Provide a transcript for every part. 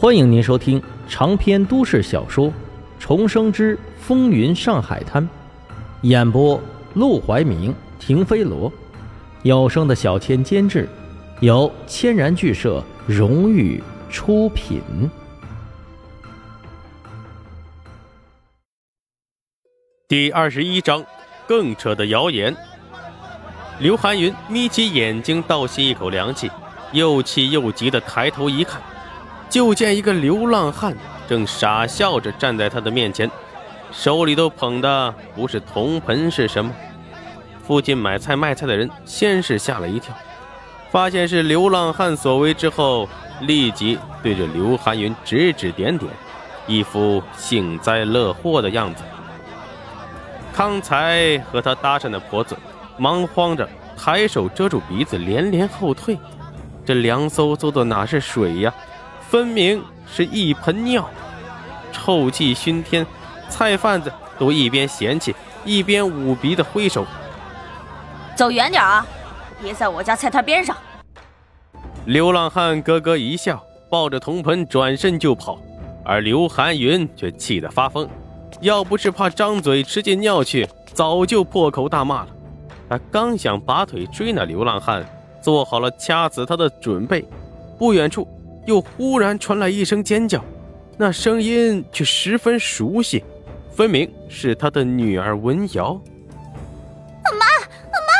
欢迎您收听长篇都市小说《重生之风云上海滩》，演播：陆怀明、停飞罗，有声的小千监制，由千然剧社荣誉出品。第二十一章，更扯的谣言。刘寒云眯起眼睛，倒吸一口凉气，又气又急的抬头一看。就见一个流浪汉正傻笑着站在他的面前，手里头捧的不是铜盆是什么？附近买菜卖菜的人先是吓了一跳，发现是流浪汉所为之后，立即对着刘寒云指指点点，一副幸灾乐祸的样子。康才和他搭讪的婆子忙慌着抬手遮住鼻子，连连后退。这凉飕飕的哪是水呀？分明是一盆尿，臭气熏天。菜贩子都一边嫌弃，一边捂鼻的挥手：“走远点啊，别在我家菜摊边上。”流浪汉咯咯一笑，抱着铜盆转身就跑。而刘寒云却气得发疯，要不是怕张嘴吃进尿去，早就破口大骂了。他刚想拔腿追那流浪汉，做好了掐死他的准备，不远处。又忽然传来一声尖叫，那声音却十分熟悉，分明是他的女儿文瑶。阿妈，阿妈，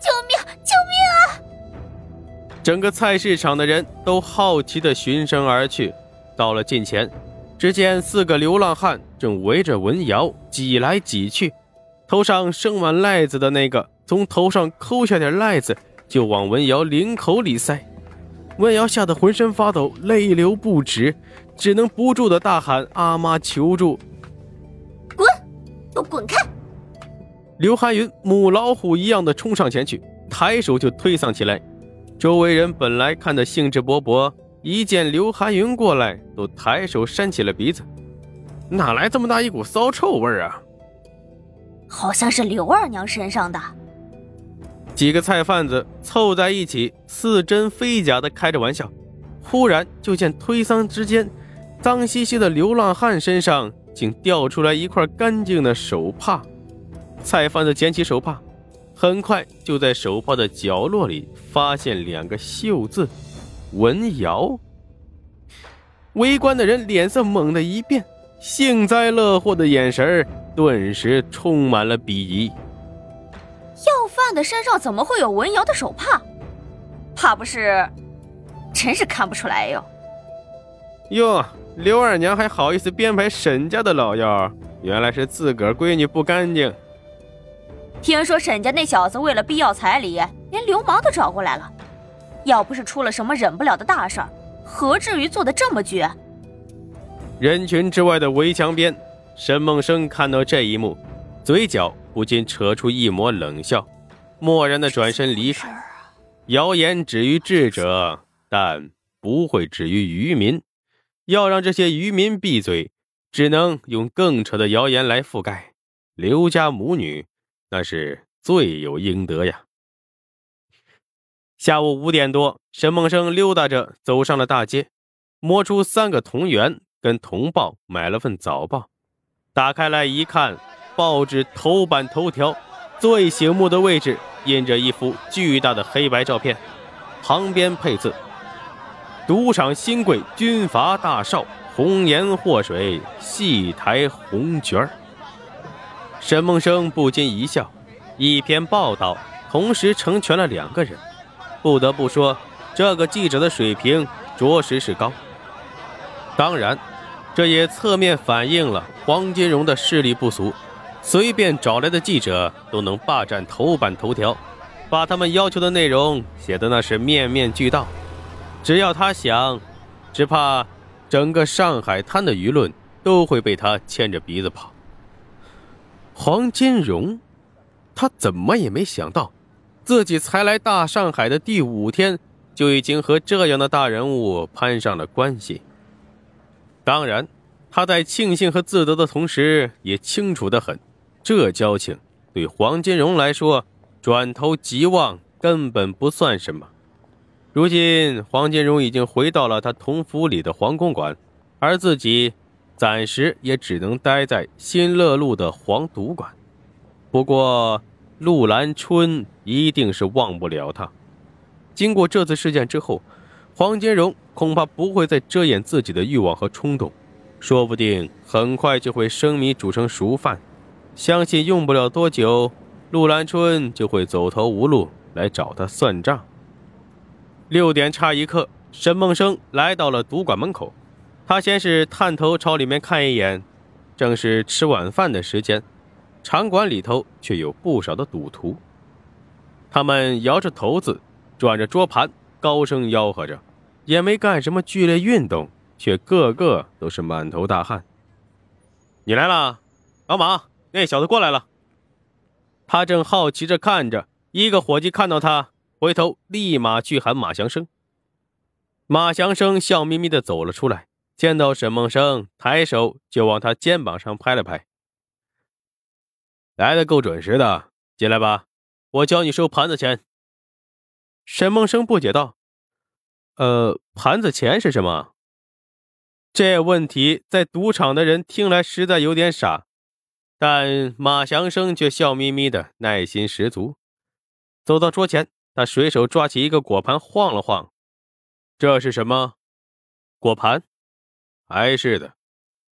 救命，救命啊！整个菜市场的人都好奇的循声而去。到了近前，只见四个流浪汉正围着文瑶挤来挤去，头上生满癞子的那个从头上抠下点癞子，就往文瑶领口里塞。文瑶吓得浑身发抖，泪流不止，只能不住的大喊：“阿妈，求助！”滚，都滚开！刘寒云母老虎一样的冲上前去，抬手就推搡起来。周围人本来看得兴致勃勃，一见刘寒云过来，都抬手扇起了鼻子。哪来这么大一股骚臭味啊？好像是刘二娘身上的。几个菜贩子凑在一起，似真非假的开着玩笑。忽然就见推搡之间，脏兮兮的流浪汉身上竟掉出来一块干净的手帕。菜贩子捡起手帕，很快就在手帕的角落里发现两个绣字“文瑶”。围观的人脸色猛地一变，幸灾乐祸的眼神顿时充满了鄙夷。要饭的身上怎么会有文瑶的手帕？怕不是？真是看不出来哟。哟，刘二娘还好意思编排沈家的老幺，原来是自个儿闺女不干净。听说沈家那小子为了必要彩礼，连流氓都找过来了。要不是出了什么忍不了的大事儿，何至于做的这么绝？人群之外的围墙边，沈梦生看到这一幕，嘴角。不禁扯出一抹冷笑，漠然的转身离开。谣言止于智者，但不会止于愚民。要让这些愚民闭嘴，只能用更扯的谣言来覆盖。刘家母女那是罪有应得呀。下午五点多，沈梦生溜达着走上了大街，摸出三个铜元，跟同报买了份早报，打开来一看。报纸头版头条，最醒目的位置印着一幅巨大的黑白照片，旁边配字：“赌场新贵军阀大少，红颜祸水戏台红角儿。”沈梦生不禁一笑，一篇报道同时成全了两个人，不得不说，这个记者的水平着实是高。当然，这也侧面反映了黄金荣的势力不俗。随便找来的记者都能霸占头版头条，把他们要求的内容写的那是面面俱到。只要他想，只怕整个上海滩的舆论都会被他牵着鼻子跑。黄金荣，他怎么也没想到，自己才来大上海的第五天，就已经和这样的大人物攀上了关系。当然，他在庆幸和自得的同时，也清楚的很。这交情对黄金荣来说，转头即忘根本不算什么。如今黄金荣已经回到了他同府里的黄公馆，而自己暂时也只能待在新乐路的黄赌馆。不过陆兰春一定是忘不了他。经过这次事件之后，黄金荣恐怕不会再遮掩自己的欲望和冲动，说不定很快就会生米煮成熟饭。相信用不了多久，陆兰春就会走投无路来找他算账。六点差一刻，沈梦生来到了赌馆门口。他先是探头朝里面看一眼，正是吃晚饭的时间，场馆里头却有不少的赌徒。他们摇着头子，转着桌盘，高声吆喝着，也没干什么剧烈运动，却个个都是满头大汗。你来了，老马，那小子过来了。他正好奇着看着，一个伙计看到他。回头立马去喊马祥生。马祥生笑眯眯的走了出来，见到沈梦生，抬手就往他肩膀上拍了拍。来的够准时的，进来吧，我教你收盘子钱。沈梦生不解道：“呃，盘子钱是什么？”这问题在赌场的人听来实在有点傻，但马祥生却笑眯眯的，耐心十足，走到桌前。他随手抓起一个果盘，晃了晃，这是什么？果盘？还是的，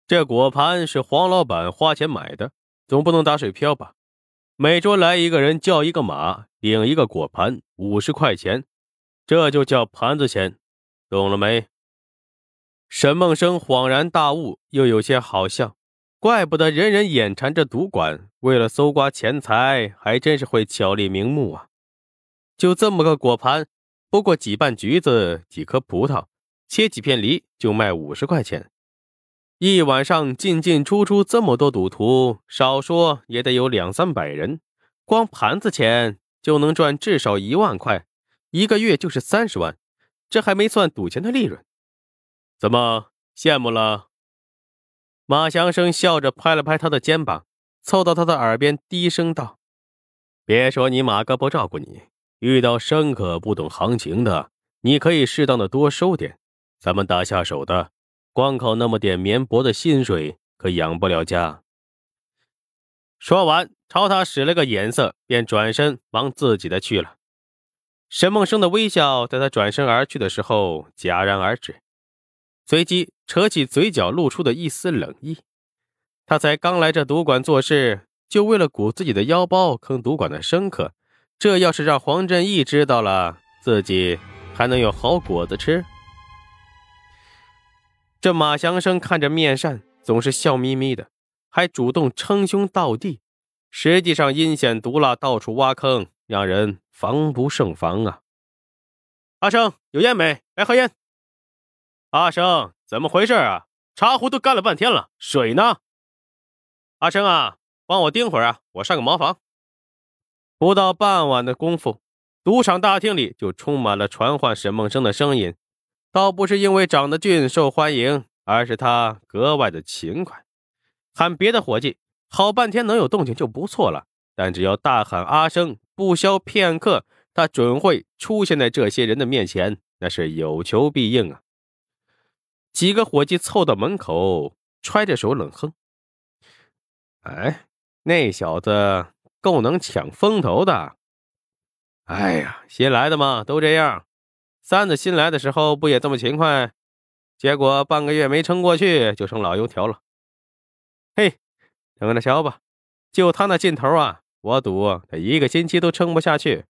这果盘是黄老板花钱买的，总不能打水漂吧？每桌来一个人，叫一个马，领一个果盘，五十块钱，这就叫盘子钱，懂了没？沈梦生恍然大悟，又有些好笑，怪不得人人眼馋这赌馆，为了搜刮钱财，还真是会巧立名目啊！就这么个果盘，不过几瓣橘子、几颗葡萄，切几片梨就卖五十块钱。一晚上进进出出这么多赌徒，少说也得有两三百人，光盘子钱就能赚至少一万块，一个月就是三十万，这还没算赌钱的利润。怎么羡慕了？马祥生笑着拍了拍他的肩膀，凑到他的耳边低声道：“别说你马哥不照顾你。”遇到生客不懂行情的，你可以适当的多收点。咱们打下手的，光靠那么点绵薄的薪水可养不了家。说完，朝他使了个眼色，便转身往自己的去了。沈梦生的微笑在他转身而去的时候戛然而止，随即扯起嘴角露出的一丝冷意。他才刚来这赌馆做事，就为了鼓自己的腰包坑赌馆的生客。这要是让黄振义知道了，自己还能有好果子吃？这马祥生看着面善，总是笑眯眯的，还主动称兄道弟，实际上阴险毒辣，到处挖坑，让人防不胜防啊！阿生有烟没？来喝烟。阿生怎么回事啊？茶壶都干了半天了，水呢？阿生啊，帮我盯会儿啊，我上个茅房。不到傍晚的功夫，赌场大厅里就充满了传唤沈梦生的声音。倒不是因为长得俊受欢迎，而是他格外的勤快。喊别的伙计，好半天能有动静就不错了。但只要大喊阿生，不消片刻，他准会出现在这些人的面前，那是有求必应啊！几个伙计凑到门口，揣着手冷哼：“哎，那小子。”够能抢风头的，哎呀，新来的嘛，都这样。三子新来的时候不也这么勤快？结果半个月没撑过去，就成老油条了。嘿，等着瞧吧，就他那劲头啊，我赌他一个星期都撑不下去。